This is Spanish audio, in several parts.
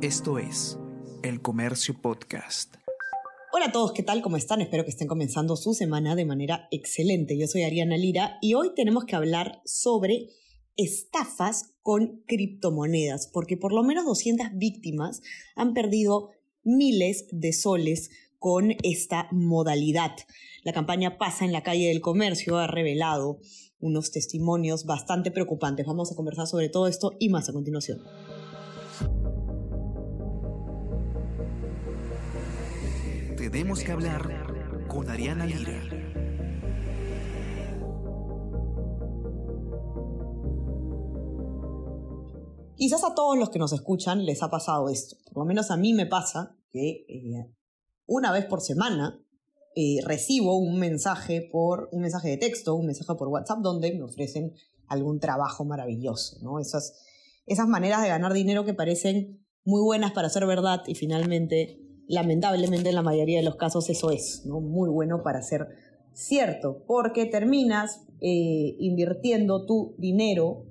Esto es El Comercio Podcast. Hola a todos, ¿qué tal? ¿Cómo están? Espero que estén comenzando su semana de manera excelente. Yo soy Ariana Lira y hoy tenemos que hablar sobre estafas con criptomonedas, porque por lo menos 200 víctimas han perdido miles de soles con esta modalidad. La campaña Pasa en la calle del comercio ha revelado unos testimonios bastante preocupantes. Vamos a conversar sobre todo esto y más a continuación. Tenemos que hablar con Ariana Lira. Quizás a todos los que nos escuchan les ha pasado esto. Por lo menos a mí me pasa que eh, una vez por semana eh, recibo un mensaje por un mensaje de texto, un mensaje por WhatsApp donde me ofrecen algún trabajo maravilloso, ¿no? Esas, esas maneras de ganar dinero que parecen muy buenas para ser verdad y finalmente, lamentablemente en la mayoría de los casos eso es, ¿no? Muy bueno para ser cierto, porque terminas eh, invirtiendo tu dinero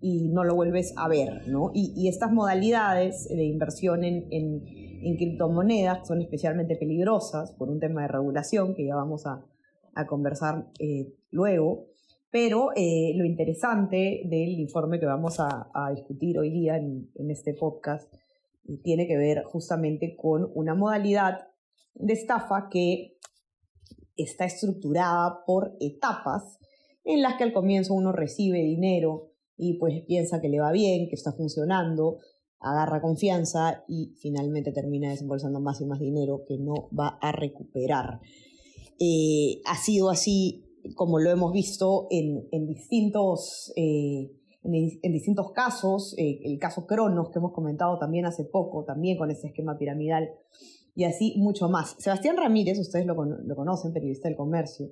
y no lo vuelves a ver, ¿no? Y, estas modalidades de inversión en, en, criptomonedas son especialmente peligrosas por un tema de regulación que ya vamos a, conversar eh, luego. Pero eh, lo interesante del informe que vamos a, discutir hoy día en, en este podcast tiene que ver justamente con una modalidad de estafa que está estructurada por etapas en las que al comienzo uno recibe dinero y pues piensa que le va bien, que está funcionando, agarra confianza y finalmente termina desembolsando más y más dinero que no va a recuperar. Eh, ha sido así como lo hemos visto en, distintos, eh, en, distintos casos, eh, el caso Cronos que hemos comentado también hace poco, también con ese esquema piramidal, y así mucho más. Sebastián Ramírez, ustedes lo, lo conocen, periodista del comercio,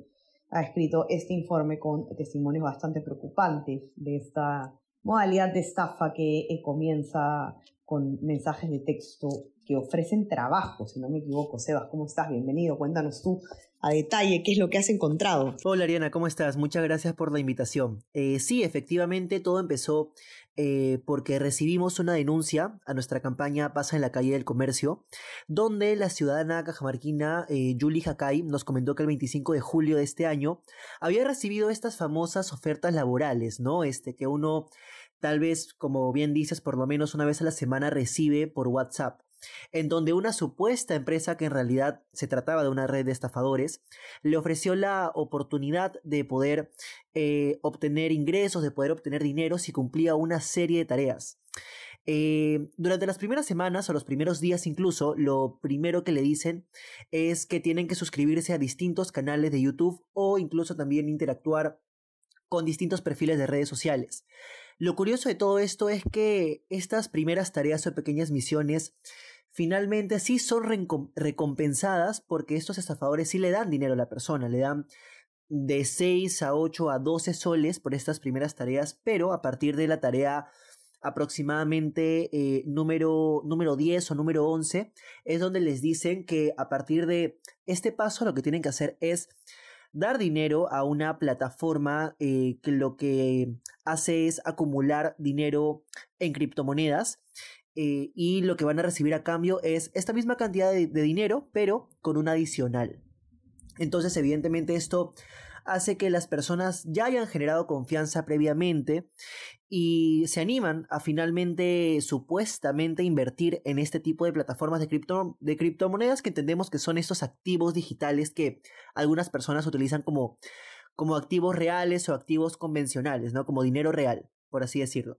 ha escrito este informe con testimonios bastante preocupantes de esta modalidad de estafa que eh, comienza con mensajes de texto que ofrecen trabajo, si no me equivoco. Sebas, ¿cómo estás? Bienvenido. Cuéntanos tú a detalle qué es lo que has encontrado. Hola Ariana, ¿cómo estás? Muchas gracias por la invitación. Eh, sí, efectivamente todo empezó eh, porque recibimos una denuncia a nuestra campaña Pasa en la calle del comercio, donde la ciudadana cajamarquina eh, Julie Hakai nos comentó que el 25 de julio de este año había recibido estas famosas ofertas laborales, ¿no? Este, que uno tal vez, como bien dices, por lo menos una vez a la semana recibe por WhatsApp en donde una supuesta empresa que en realidad se trataba de una red de estafadores le ofreció la oportunidad de poder eh, obtener ingresos, de poder obtener dinero si cumplía una serie de tareas. Eh, durante las primeras semanas o los primeros días incluso, lo primero que le dicen es que tienen que suscribirse a distintos canales de YouTube o incluso también interactuar con distintos perfiles de redes sociales. Lo curioso de todo esto es que estas primeras tareas o pequeñas misiones finalmente sí son recompensadas porque estos estafadores sí le dan dinero a la persona, le dan de 6 a 8 a 12 soles por estas primeras tareas, pero a partir de la tarea aproximadamente eh, número, número 10 o número 11 es donde les dicen que a partir de este paso lo que tienen que hacer es dar dinero a una plataforma eh, que lo que hace es acumular dinero en criptomonedas eh, y lo que van a recibir a cambio es esta misma cantidad de, dinero, pero con un adicional. Entonces, evidentemente, esto hace que las personas ya hayan generado confianza previamente y se animan a finalmente supuestamente invertir en este tipo de plataformas de, cripto, de criptomonedas que entendemos que son estos activos digitales que algunas personas utilizan como, como activos reales o activos convencionales, ¿no? Como dinero real, por así decirlo.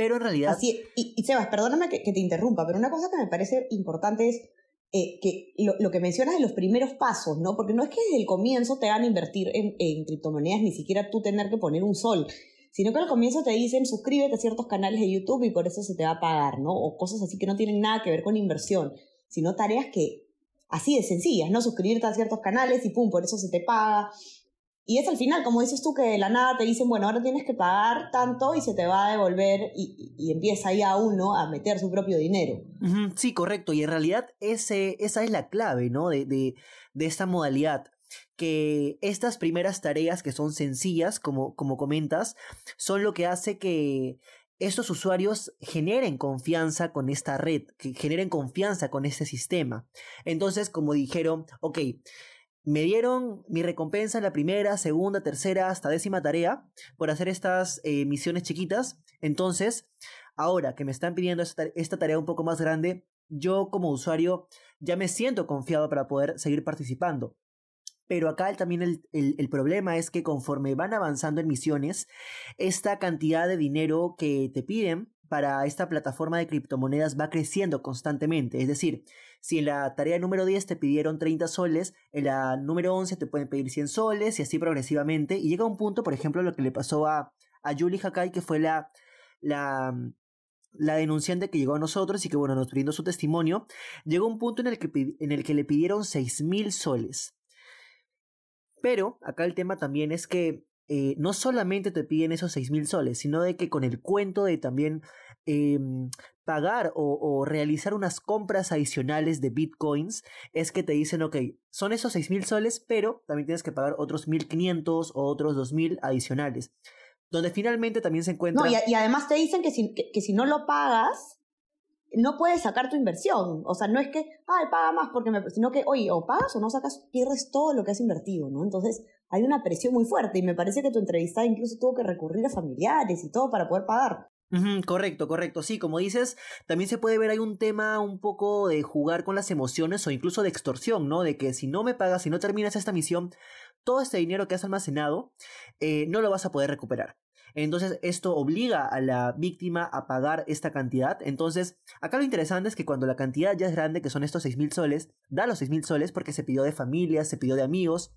Pero en realidad... Así, y, Sebas, perdóname que, te interrumpa, pero una cosa que me parece importante es eh, que lo, que mencionas de los primeros pasos, ¿no? Porque no es que desde el comienzo te van a invertir en, en criptomonedas, ni siquiera tú tener que poner un sol, sino que al comienzo te dicen suscríbete a ciertos canales de YouTube y por eso se te va a pagar, ¿no? O cosas así que no tienen nada que ver con inversión, sino tareas que así de sencillas, ¿no? Suscribirte a ciertos canales y pum, por eso se te paga. Y es al final, como dices tú, que de la nada te dicen, bueno, ahora tienes que pagar tanto y se te va a devolver y, empieza ya uno a meter su propio dinero. Sí, correcto. Y en realidad ese, esa es la clave, ¿no? De, de, de esta modalidad que estas primeras tareas que son sencillas, como, como comentas, son lo que hace que estos usuarios generen confianza con esta red, que generen confianza con este sistema. Entonces, como dijeron, ok, me dieron mi recompensa en la primera, segunda, tercera, hasta décima tarea por hacer estas eh, misiones chiquitas. Entonces, ahora que me están pidiendo esta, tarea un poco más grande, yo como usuario ya me siento confiado para poder seguir participando. Pero acá también el, el, problema es que conforme van avanzando en misiones, esta cantidad de dinero que te piden para esta plataforma de criptomonedas va creciendo constantemente. Es decir, si en la tarea número 10 te pidieron 30 soles, en la número 11 te pueden pedir 100 soles y así progresivamente. Y llega un punto, por ejemplo, lo que le pasó a, a Julie Hakai, que fue la, la, la denunciante que llegó a nosotros y que, bueno, nos brindó su testimonio. Llegó un punto en el que, en el que le pidieron 6.000 soles. Pero acá el tema también es que eh, no solamente te piden esos 6.000 soles, sino de que con el cuento de también em, pagar o, realizar unas compras adicionales de bitcoins, es que te dicen, ok, son esos 6.000 soles, pero también tienes que pagar otros 1.500 o otros 2.000 adicionales. Donde finalmente también se encuentra... No, y, además te dicen que si, que si no lo pagas, no puedes sacar tu inversión. O sea, no es que, ay, paga más porque me... Sino que, oye, o pagas o no sacas, pierdes todo lo que has invertido, ¿no? Entonces, hay una presión muy fuerte y me parece que tu entrevistada incluso tuvo que recurrir a familiares y todo para poder pagar. correcto, correcto. Sí, como dices, también se puede ver ahí un tema un poco de jugar con las emociones o incluso de extorsión, ¿no? De que si no me pagas, si no terminas esta misión, todo este dinero que has almacenado eh, no lo vas a poder recuperar. Entonces esto obliga a la víctima a pagar esta cantidad. Entonces acá lo interesante es que cuando la cantidad ya es grande, que son estos seis mil soles, da los seis mil soles porque se pidió de familia, se pidió de amigos.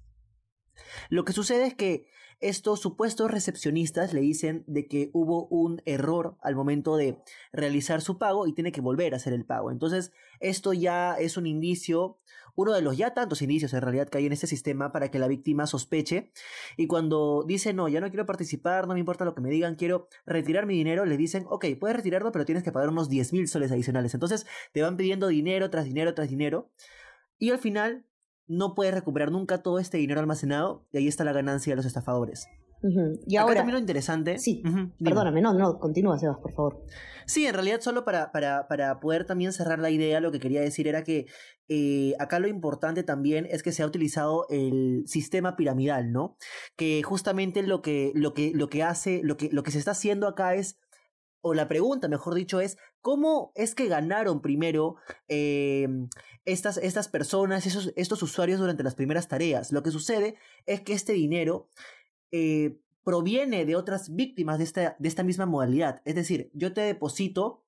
Lo que sucede es que estos supuestos recepcionistas le dicen de que hubo un error al momento de realizar su pago y tiene que volver a hacer el pago. Entonces, esto ya es un indicio uno de los ya tantos indicios en realidad que hay en este sistema para que la víctima sospeche y cuando dice no, ya no quiero participar, no me importa lo que me digan, quiero retirar mi dinero, le dicen, ok, puedes retirarlo, pero tienes que pagar unos 10 mil soles adicionales. Entonces te van pidiendo dinero tras dinero tras dinero y al final no puedes recuperar nunca todo este dinero almacenado y ahí está la ganancia de los estafadores. Y ahora también lo interesante. Sí, perdóname, no, no, continúa, Sebas, por favor. Sí, en realidad, solo para, para, para poder también cerrar la idea, lo que quería decir era que eh, acá lo importante también es que se ha utilizado el sistema piramidal, ¿no? Que justamente lo que, lo que, lo que hace, lo que, lo que se está haciendo acá es o la pregunta, mejor dicho, es cómo es que ganaron primero eh, estas, estas personas, esos, estos usuarios durante las primeras tareas. Lo que sucede es que este dinero eh, proviene de otras víctimas de esta, de esta misma modalidad. Es decir, yo te deposito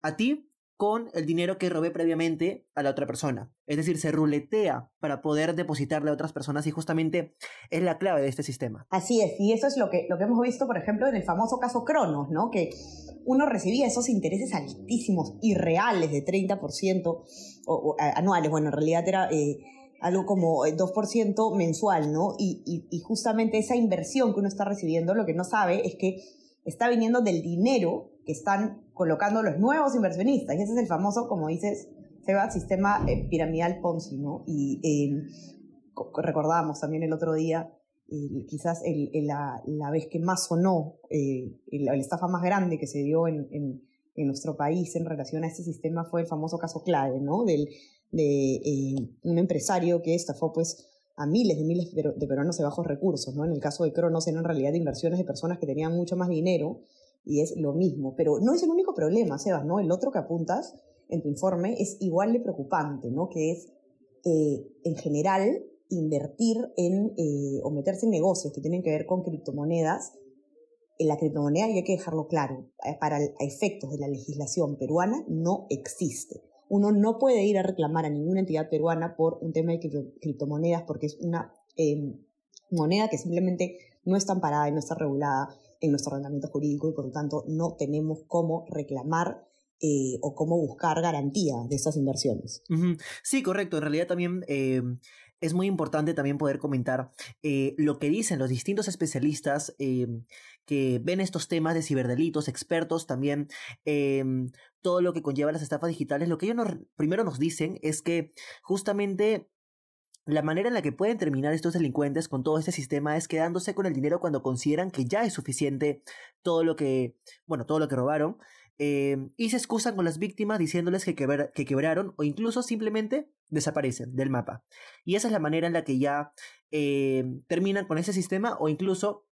a ti con el dinero que robé previamente a la otra persona. Es decir, se ruletea para poder depositarle a otras personas y justamente es la clave de este sistema. Así es, y eso es lo que, lo que hemos visto, por ejemplo, en el famoso caso Cronos, ¿no? Que uno recibía esos intereses altísimos, irreales de 30% o, anuales. Bueno, en realidad era... Eh, algo como 2% mensual, ¿no? Y, justamente esa inversión que uno está recibiendo, lo que no sabe es que está viniendo del dinero que están colocando los nuevos inversionistas. Y ese es el famoso, como dices, Seba, sistema eh, piramidal Ponzi. Y eh, recordábamos también el otro día, quizás la, la, vez que más sonó, eh, la estafa más grande que se dio en, en, nuestro país en relación a este sistema fue el famoso caso clave, ¿no? Del, de eh, un empresario que estafó pues a miles de miles de peruanos de bajos recursos, ¿no? En el caso de Cronos eran en realidad inversiones de personas que tenían mucho más dinero y es lo mismo, pero no es el único problema, Sebas, ¿no? El otro que apuntas en tu informe es igual de preocupante, ¿no? Que es, eh, en general, invertir en eh, o meterse en negocios que tienen que ver con criptomonedas. En la criptomoneda, y hay que dejarlo claro, para efectos de la legislación peruana no existe uno no puede ir a reclamar a ninguna entidad peruana por un tema de criptomonedas porque es una em, moneda que simplemente no está amparada y no está regulada en nuestro ordenamiento jurídico y por lo tanto no tenemos cómo reclamar eh, o cómo buscar garantía de esas inversiones. Sí, correcto. En realidad también em, es muy importante también poder comentar eh, lo que dicen los distintos especialistas em, que ven estos temas de ciberdelitos, expertos también, todo lo que conlleva las estafas digitales, lo que ellos primero nos dicen es que justamente la manera en la que pueden terminar estos delincuentes con todo este sistema es quedándose con el dinero cuando consideran que ya es suficiente todo lo que, bueno, todo lo que robaron, eh, y se excusan con las víctimas diciéndoles que, que quebraron o incluso simplemente desaparecen del mapa. Y esa es la manera en la que ya eh, terminan con ese sistema o incluso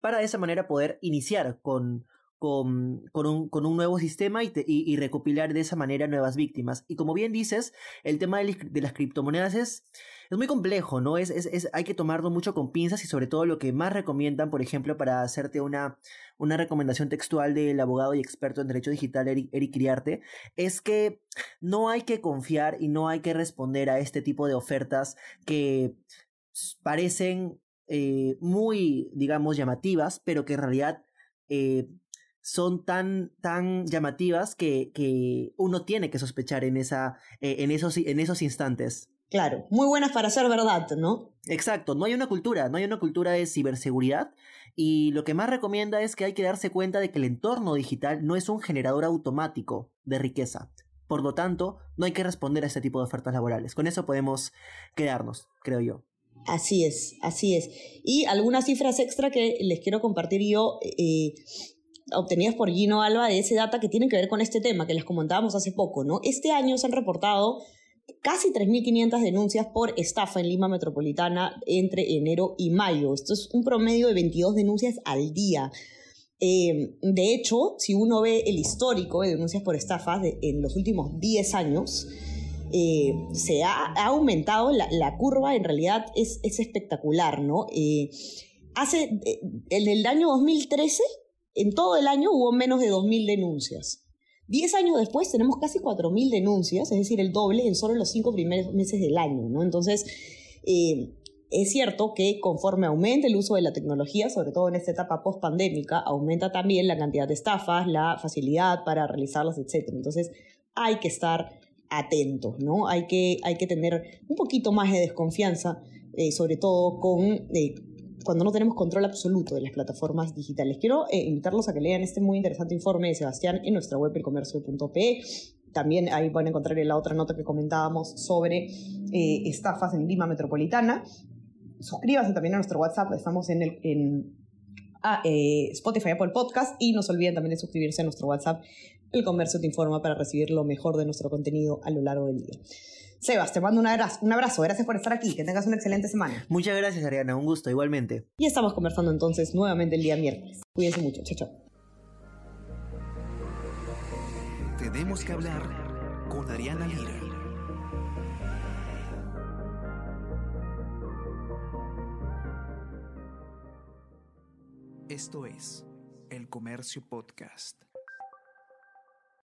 para de esa manera poder iniciar con, con, con, un, con un, nuevo sistema y, y, recopilar de esa manera nuevas víctimas. Y como bien dices, el tema de, de las criptomonedas es, es muy complejo, ¿no? Es, es, es, hay que tomarlo mucho con pinzas y sobre todo lo que más recomiendan, por ejemplo, para hacerte una, una recomendación textual del abogado y experto en derecho digital Eric, Eric Criarte, es que no hay que confiar y no hay que responder a este tipo de ofertas que parecen eh, muy, digamos, llamativas, pero que en realidad eh, son tan, tan llamativas que, que, uno tiene que sospechar en, esa, eh, en, esos, en esos instantes. Claro, muy buenas para ser verdad, ¿no? Exacto, no hay una cultura, no hay una cultura de ciberseguridad y lo que más recomienda es que hay que darse cuenta de que el entorno digital no es un generador automático de riqueza. Por lo tanto, no hay que responder a este tipo de ofertas laborales. Con eso podemos quedarnos, creo yo. Así es, así es. Y algunas cifras extra que les quiero compartir yo, eh, obtenidas por Gino Alba, de ese data que tienen que ver con este tema, que les comentábamos hace poco, ¿no? Este año se han reportado casi 3.500 denuncias por estafa en Lima Metropolitana entre enero y mayo. Esto es un promedio de 22 denuncias al día. Eh, de hecho, si uno ve el histórico de denuncias por estafas en los últimos 10 años, eh, se ha, aumentado, la, curva en realidad es, es espectacular, ¿no? Eh, hace, en el año 2013, en todo el año hubo menos de 2.000 denuncias. Diez años después tenemos casi 4.000 denuncias, es decir, el doble en solo los cinco primeros meses del año, ¿no? Entonces, eh, es cierto que conforme aumenta el uso de la tecnología, sobre todo en esta etapa post-pandémica, aumenta también la cantidad de estafas, la facilidad para realizarlas, etc. Entonces, hay que estar atentos, ¿no? Hay que, hay que tener un poquito más de desconfianza, eh, sobre todo con eh, cuando no tenemos control absoluto de las plataformas digitales. Quiero eh, invitarlos a que lean este muy interesante informe de Sebastián en nuestra web elcomercio.pe. También ahí van a encontrar la otra nota que comentábamos sobre eh, estafas en Lima Metropolitana. Suscríbanse también a nuestro WhatsApp, estamos en, el, en ah, eh, Spotify, Apple Podcast y no se olviden también de suscribirse a nuestro WhatsApp. El Comercio te informa para recibir lo mejor de nuestro contenido a lo largo del día. Sebas, te mando un abrazo, un abrazo. Gracias por estar aquí. Que tengas una excelente semana. Muchas gracias, Ariana. Un gusto, igualmente. Y estamos conversando entonces nuevamente el día miércoles. Cuídense mucho. Chao, chao. Tenemos que hablar con Ariana Lira. Esto es El Comercio Podcast.